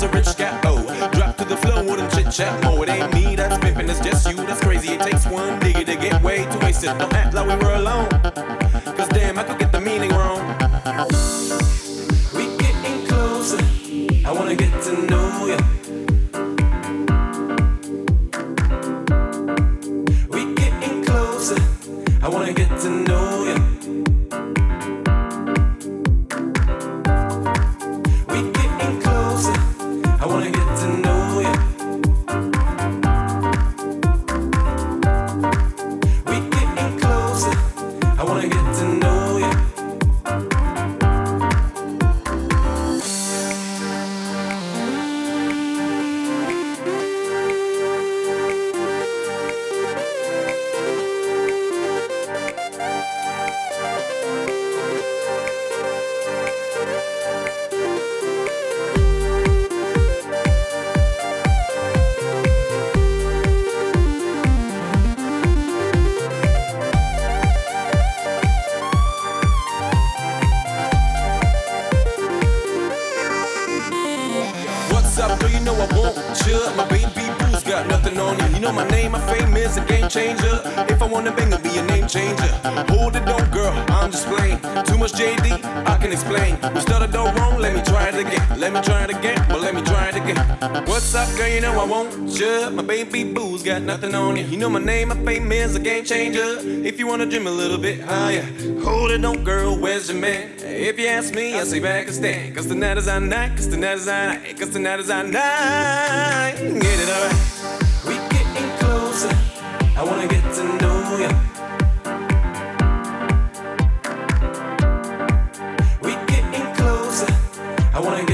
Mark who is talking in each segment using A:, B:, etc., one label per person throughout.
A: was a rich cat. Oh, drop to the floor, wouldn't chit chat. more. it ain't me that's pimping, it's just you. That's crazy. It takes one nigga to get way too wasted. Don't act like we were alone. Cause damn, I could get the meaning wrong. We getting closer. I wanna get to know you. Nothing on you. You know my name, my fame is a game changer. If you wanna dream a little bit higher, hold it on, girl, where's your man? If you ask me, I say Pakistan. Cause tonight is our night, cause tonight is our night, cause tonight is our night. Get it alright. We getting closer. I wanna get to know you. We getting closer. I wanna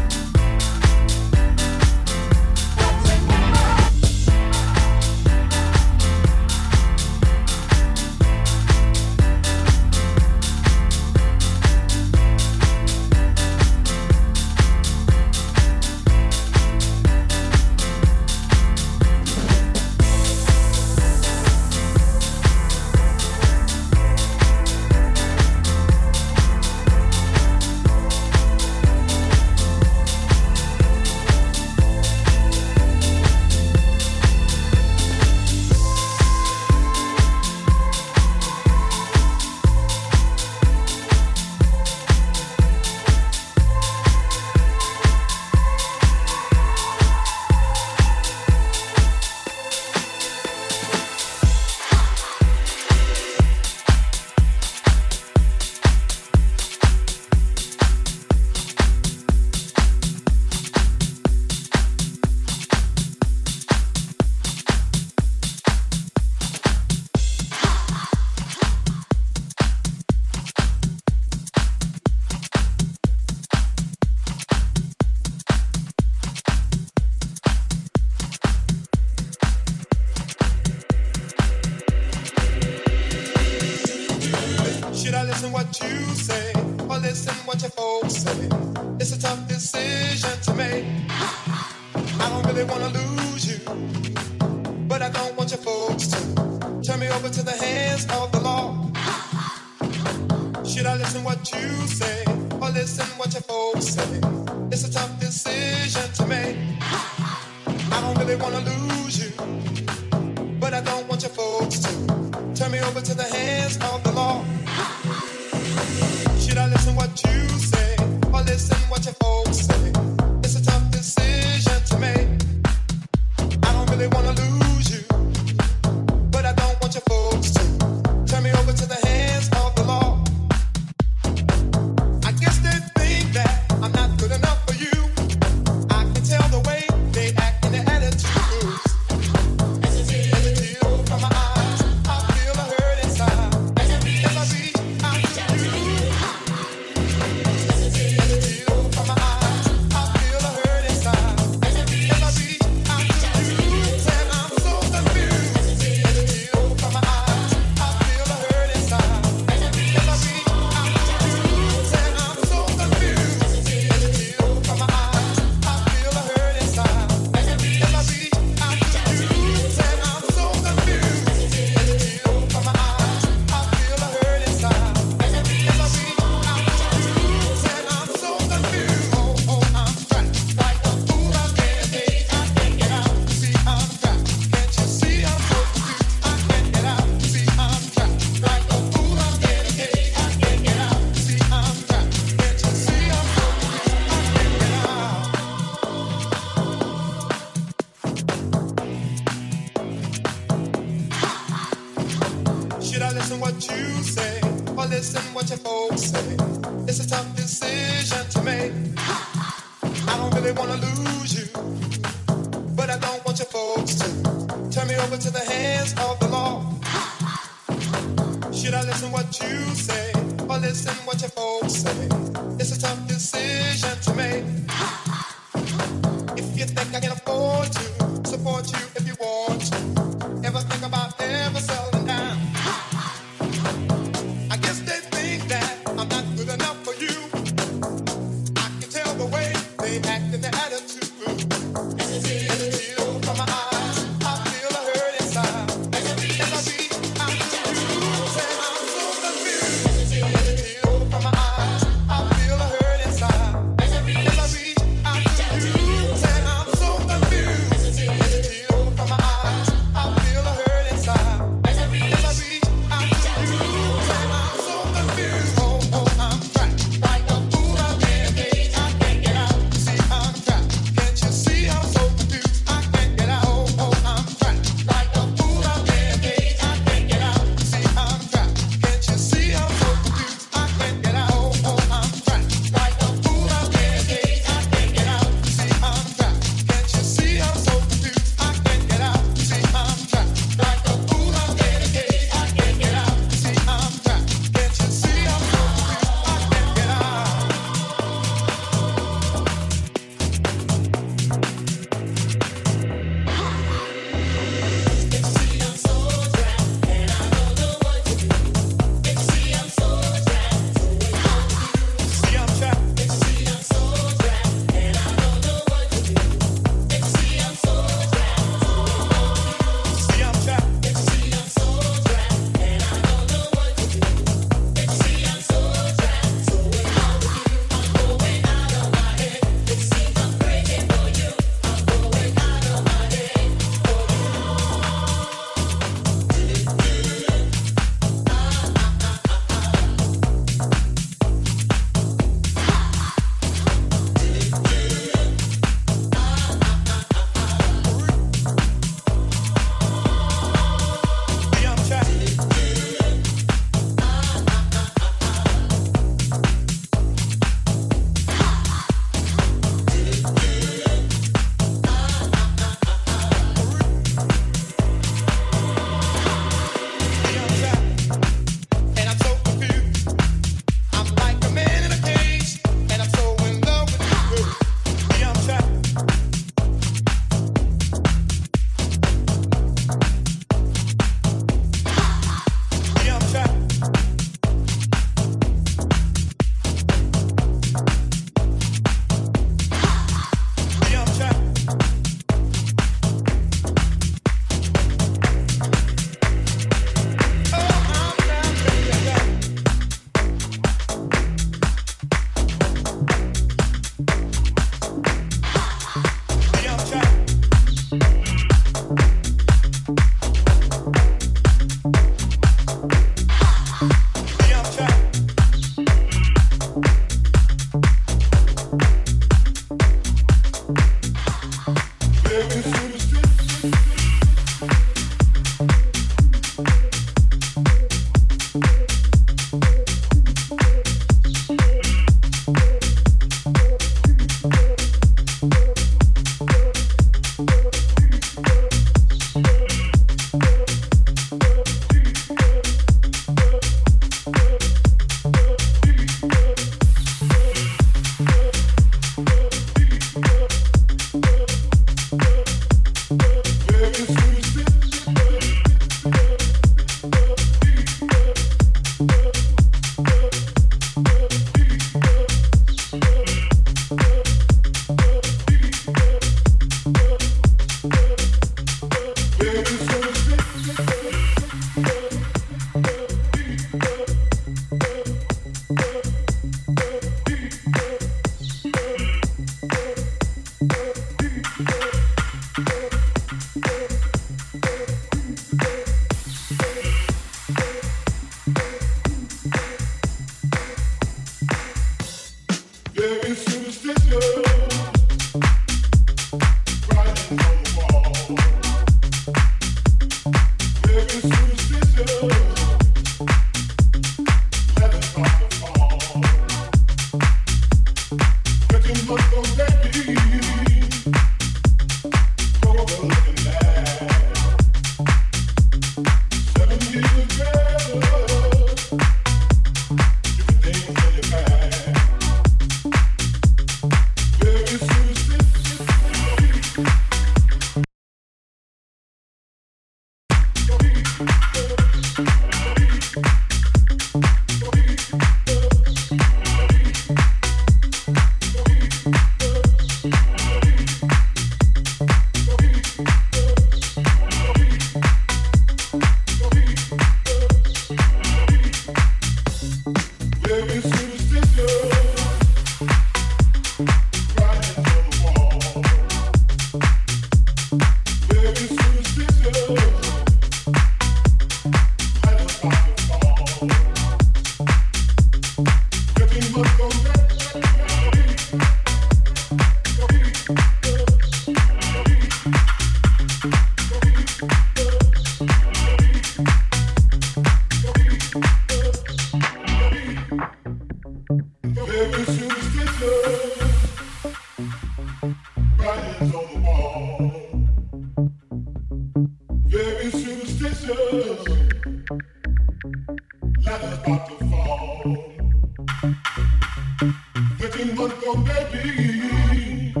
A: baby.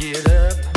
A: Get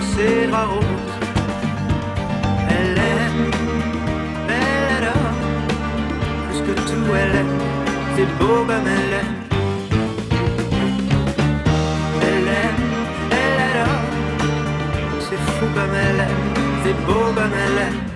B: c'est la. Elle aime, elle adore, plus que tout elle aime, c'est beau comme elle aime. Elle aime, elle adore, c'est fou comme elle aime, c'est beau comme elle aime.